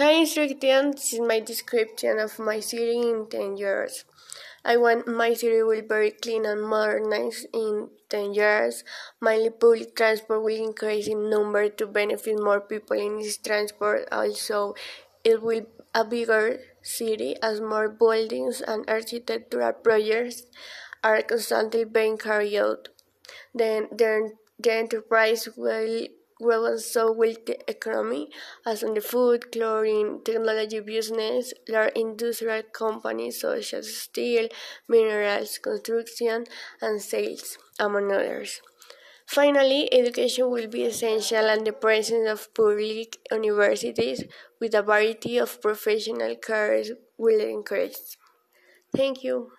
Hi instructor, this is my description of my city in 10 years. I want my city will be very clean and modernized in 10 years. My public transport will increase in number to benefit more people in this transport. Also, it will a bigger city as more buildings and architectural projects are constantly being carried out. Then the, the enterprise will grow so will the economy, as in the food, clothing, technology business, large industrial companies such as steel, minerals, construction, and sales, among others. Finally, education will be essential and the presence of public universities with a variety of professional careers will increase. Thank you.